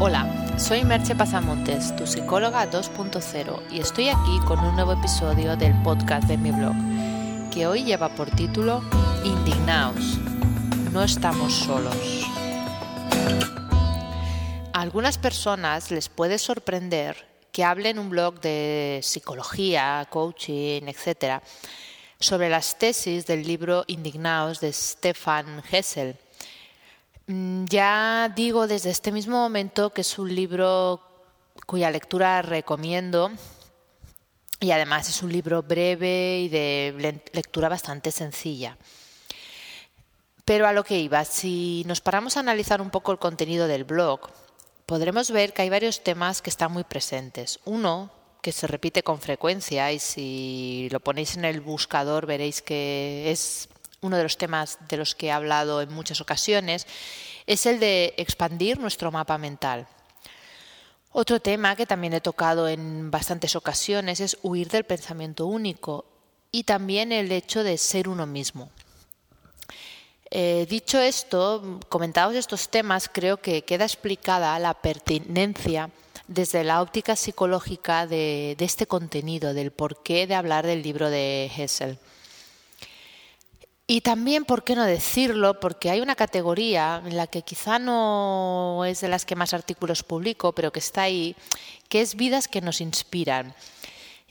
Hola, soy Merche Pasamontes, tu psicóloga 2.0, y estoy aquí con un nuevo episodio del podcast de mi blog, que hoy lleva por título Indignaos. No estamos solos. A algunas personas les puede sorprender que hable en un blog de psicología, coaching, etc., sobre las tesis del libro Indignaos de Stefan Hessel ya digo desde este mismo momento que es un libro cuya lectura recomiendo y además es un libro breve y de lectura bastante sencilla. Pero a lo que iba, si nos paramos a analizar un poco el contenido del blog, podremos ver que hay varios temas que están muy presentes. Uno, que se repite con frecuencia y si lo ponéis en el buscador veréis que es uno de los temas de los que he hablado en muchas ocasiones, es el de expandir nuestro mapa mental. Otro tema que también he tocado en bastantes ocasiones es huir del pensamiento único y también el hecho de ser uno mismo. Eh, dicho esto, comentados estos temas, creo que queda explicada la pertinencia desde la óptica psicológica de, de este contenido, del porqué de hablar del libro de Hessel. Y también, ¿por qué no decirlo? Porque hay una categoría en la que quizá no es de las que más artículos publico, pero que está ahí, que es vidas que nos inspiran.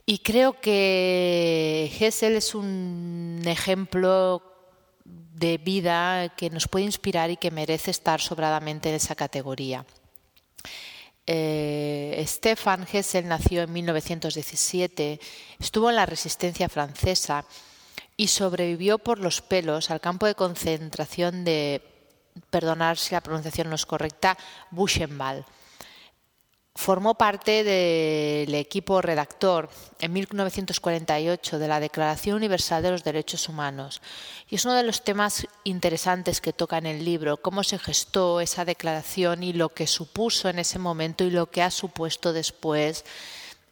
Y creo que Hessel es un ejemplo de vida que nos puede inspirar y que merece estar sobradamente en esa categoría. Eh, Stefan Hessel nació en 1917, estuvo en la resistencia francesa y sobrevivió por los pelos al campo de concentración de, perdonar si la pronunciación no es correcta, Buchenwald. Formó parte del equipo redactor en 1948 de la Declaración Universal de los Derechos Humanos y es uno de los temas interesantes que toca en el libro, cómo se gestó esa declaración y lo que supuso en ese momento y lo que ha supuesto después,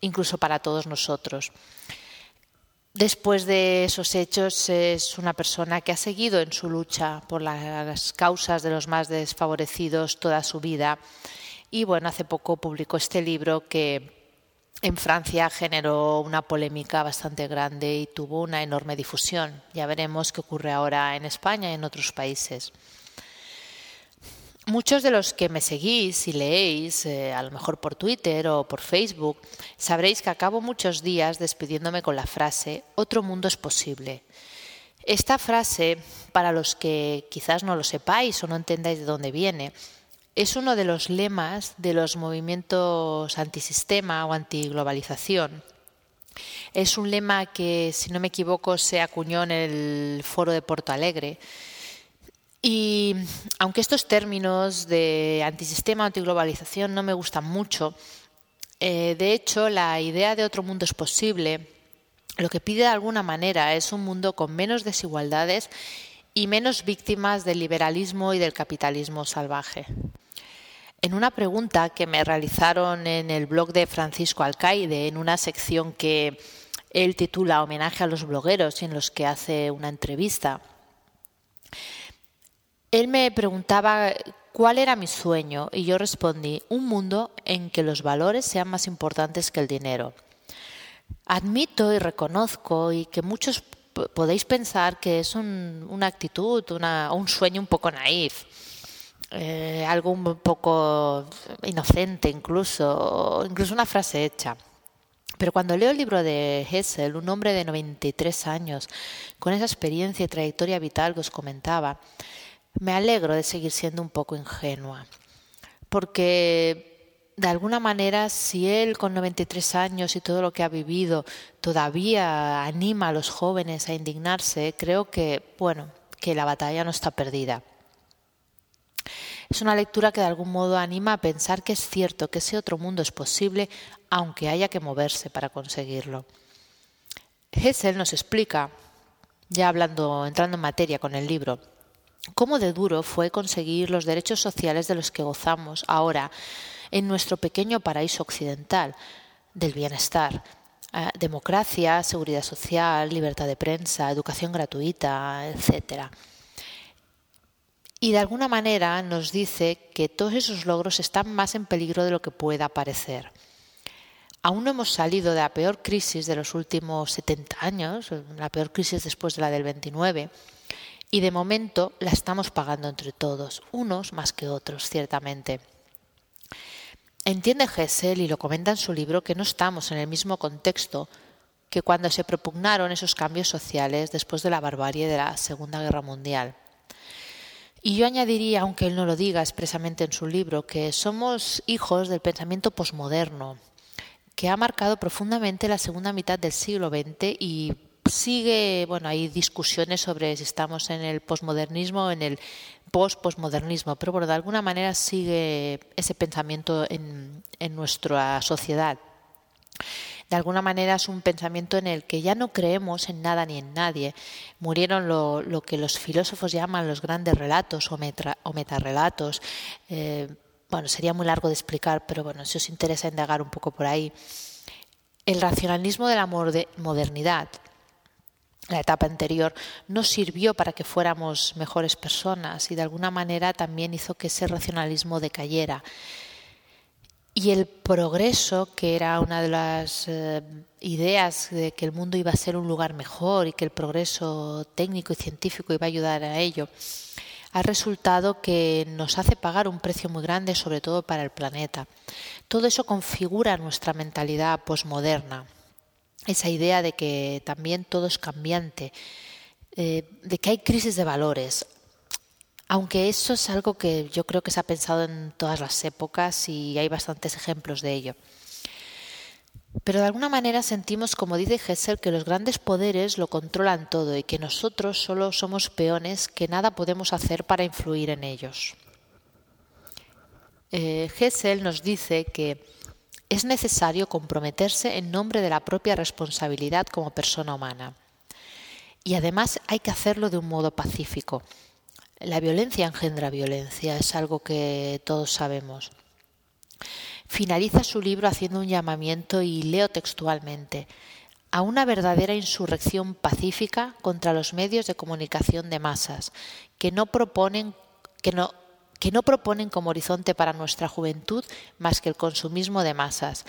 incluso para todos nosotros. Después de esos hechos es una persona que ha seguido en su lucha por las causas de los más desfavorecidos toda su vida y bueno, hace poco publicó este libro que en Francia generó una polémica bastante grande y tuvo una enorme difusión. Ya veremos qué ocurre ahora en España y en otros países. Muchos de los que me seguís y leéis, eh, a lo mejor por Twitter o por Facebook, sabréis que acabo muchos días despidiéndome con la frase Otro mundo es posible. Esta frase, para los que quizás no lo sepáis o no entendáis de dónde viene, es uno de los lemas de los movimientos antisistema o antiglobalización. Es un lema que, si no me equivoco, se acuñó en el foro de Porto Alegre y aunque estos términos de antisistema antiglobalización no me gustan mucho, eh, de hecho la idea de otro mundo es posible. Lo que pide de alguna manera es un mundo con menos desigualdades y menos víctimas del liberalismo y del capitalismo salvaje. En una pregunta que me realizaron en el blog de Francisco Alcaide, en una sección que él titula Homenaje a los blogueros y en los que hace una entrevista, él me preguntaba cuál era mi sueño y yo respondí, un mundo en que los valores sean más importantes que el dinero. Admito y reconozco y que muchos podéis pensar que es una actitud, un sueño un poco naif, eh, algo un poco inocente incluso, incluso una frase hecha. Pero cuando leo el libro de Hessel, un hombre de 93 años, con esa experiencia y trayectoria vital que os comentaba, me alegro de seguir siendo un poco ingenua, porque de alguna manera si él con 93 años y todo lo que ha vivido todavía anima a los jóvenes a indignarse, creo que, bueno, que la batalla no está perdida. Es una lectura que de algún modo anima a pensar que es cierto que ese otro mundo es posible, aunque haya que moverse para conseguirlo. Hessel nos explica, ya hablando, entrando en materia con el libro, cómo de duro fue conseguir los derechos sociales de los que gozamos ahora en nuestro pequeño paraíso occidental del bienestar. Ah, democracia, seguridad social, libertad de prensa, educación gratuita, etc. y de alguna manera nos dice que todos esos logros están más en peligro de lo que pueda parecer. Aún no hemos salido de la peor crisis de los últimos 70 años, la peor crisis después de la del 29, y de momento la estamos pagando entre todos, unos más que otros, ciertamente. Entiende Hessel, y lo comenta en su libro, que no estamos en el mismo contexto que cuando se propugnaron esos cambios sociales después de la barbarie de la Segunda Guerra Mundial. Y yo añadiría, aunque él no lo diga expresamente en su libro, que somos hijos del pensamiento posmoderno, que ha marcado profundamente la segunda mitad del siglo XX y sigue, bueno, hay discusiones sobre si estamos en el posmodernismo o en el post-posmodernismo, pero bueno, de alguna manera sigue ese pensamiento en, en nuestra sociedad. De alguna manera es un pensamiento en el que ya no creemos en nada ni en nadie. Murieron lo, lo que los filósofos llaman los grandes relatos o, metra, o metarrelatos. Eh, bueno, sería muy largo de explicar, pero bueno, si os interesa indagar un poco por ahí. El racionalismo de la modernidad, la etapa anterior, no sirvió para que fuéramos mejores personas y de alguna manera también hizo que ese racionalismo decayera. Y el progreso, que era una de las eh, ideas de que el mundo iba a ser un lugar mejor y que el progreso técnico y científico iba a ayudar a ello, ha resultado que nos hace pagar un precio muy grande, sobre todo para el planeta. Todo eso configura nuestra mentalidad posmoderna, esa idea de que también todo es cambiante, eh, de que hay crisis de valores. Aunque eso es algo que yo creo que se ha pensado en todas las épocas y hay bastantes ejemplos de ello. Pero de alguna manera sentimos, como dice Hessel, que los grandes poderes lo controlan todo y que nosotros solo somos peones que nada podemos hacer para influir en ellos. Eh, Hessel nos dice que es necesario comprometerse en nombre de la propia responsabilidad como persona humana. Y además hay que hacerlo de un modo pacífico. La violencia engendra violencia, es algo que todos sabemos. Finaliza su libro haciendo un llamamiento y leo textualmente a una verdadera insurrección pacífica contra los medios de comunicación de masas que no proponen que no que no proponen como horizonte para nuestra juventud más que el consumismo de masas,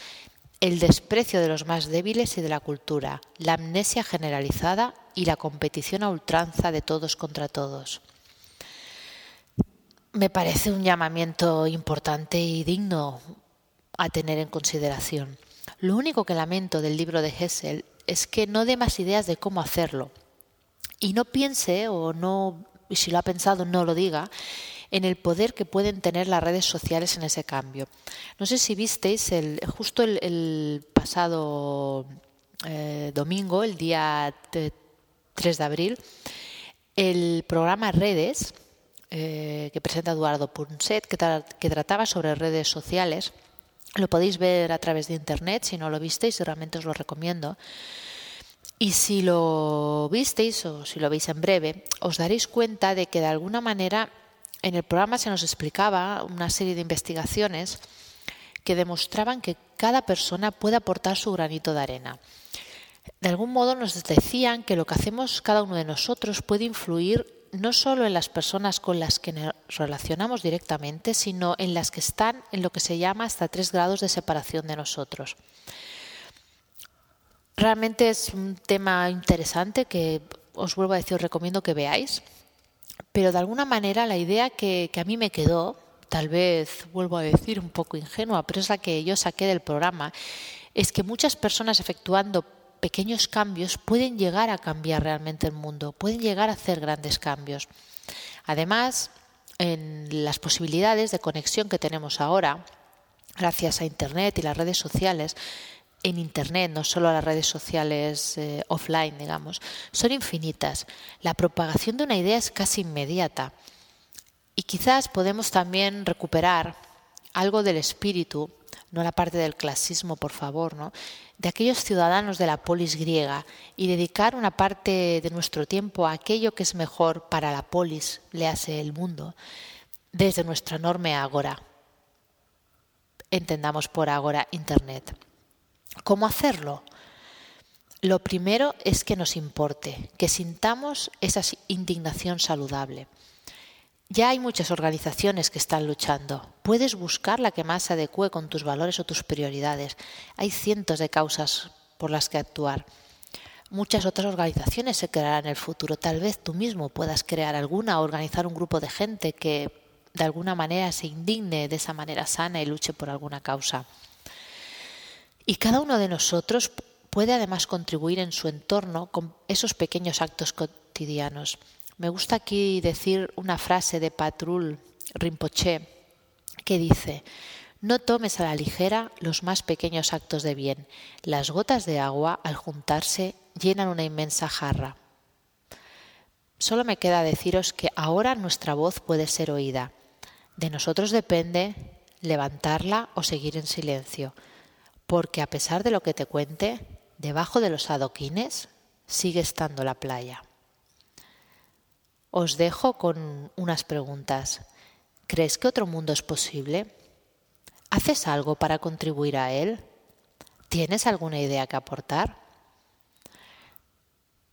el desprecio de los más débiles y de la cultura, la amnesia generalizada y la competición a ultranza de todos contra todos. Me parece un llamamiento importante y digno a tener en consideración. Lo único que lamento del libro de Hessel es que no dé más ideas de cómo hacerlo. Y no piense, o no, si lo ha pensado, no lo diga, en el poder que pueden tener las redes sociales en ese cambio. No sé si visteis el, justo el, pasado eh, domingo, el día 3 de abril, el programa Redes, eh, que presenta Eduardo Punset, que, trataba sobre redes sociales lo podéis ver a través de internet, si no lo visteis, realmente os lo recomiendo. Y si lo visteis o si lo veis en breve, os daréis cuenta de que de alguna manera en el programa se nos explicaba una serie de investigaciones que demostraban que cada persona puede aportar su granito de arena. De algún modo nos decían que lo que hacemos cada uno de nosotros puede influir no solo en las personas con las que nos relacionamos directamente, sino en las que están en lo que se llama hasta tres grados de separación de nosotros. Realmente es un tema interesante que os vuelvo a decir, os recomiendo que veáis, pero de alguna manera la idea que, a mí me quedó, tal vez vuelvo a decir un poco ingenua, pero es la que yo saqué del programa, es que muchas personas efectuando pequeños cambios pueden llegar a cambiar realmente el mundo, pueden llegar a hacer grandes cambios. Además, en las posibilidades de conexión que tenemos ahora, gracias a Internet y las redes sociales, en Internet, no solo a las redes sociales eh, offline, digamos, son infinitas. La propagación de una idea es casi inmediata. Y quizás podemos también recuperar algo del espíritu, no la parte del clasismo, por favor, ¿no? de aquellos ciudadanos de la polis griega y dedicar una parte de nuestro tiempo a aquello que es mejor para la polis, le hace el mundo, desde nuestra enorme agora. Entendamos por agora Internet. ¿Cómo hacerlo? Lo primero es que nos importe, que sintamos esa indignación saludable. Ya hay muchas organizaciones que están luchando. Puedes buscar la que más se adecue con tus valores o tus prioridades. Hay cientos de causas por las que actuar. Muchas otras organizaciones se crearán en el futuro. Tal vez tú mismo puedas crear alguna o organizar un grupo de gente que de alguna manera se indigne de esa manera sana y luche por alguna causa. Y cada uno de nosotros puede además contribuir en su entorno con esos pequeños actos cotidianos. Me gusta aquí decir una frase de Patrul Rinpoche que dice, no tomes a la ligera los más pequeños actos de bien. Las gotas de agua, al juntarse, llenan una inmensa jarra. Solo me queda deciros que ahora nuestra voz puede ser oída. De nosotros depende levantarla o seguir en silencio, porque a pesar de lo que te cuente, debajo de los adoquines sigue estando la playa. Os dejo con unas preguntas. ¿Crees que otro mundo es posible? ¿Haces algo para contribuir a él? ¿Tienes alguna idea que aportar?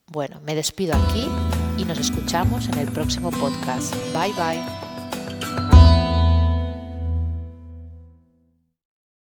Bueno, me despido aquí y nos escuchamos en el próximo podcast. Bye bye.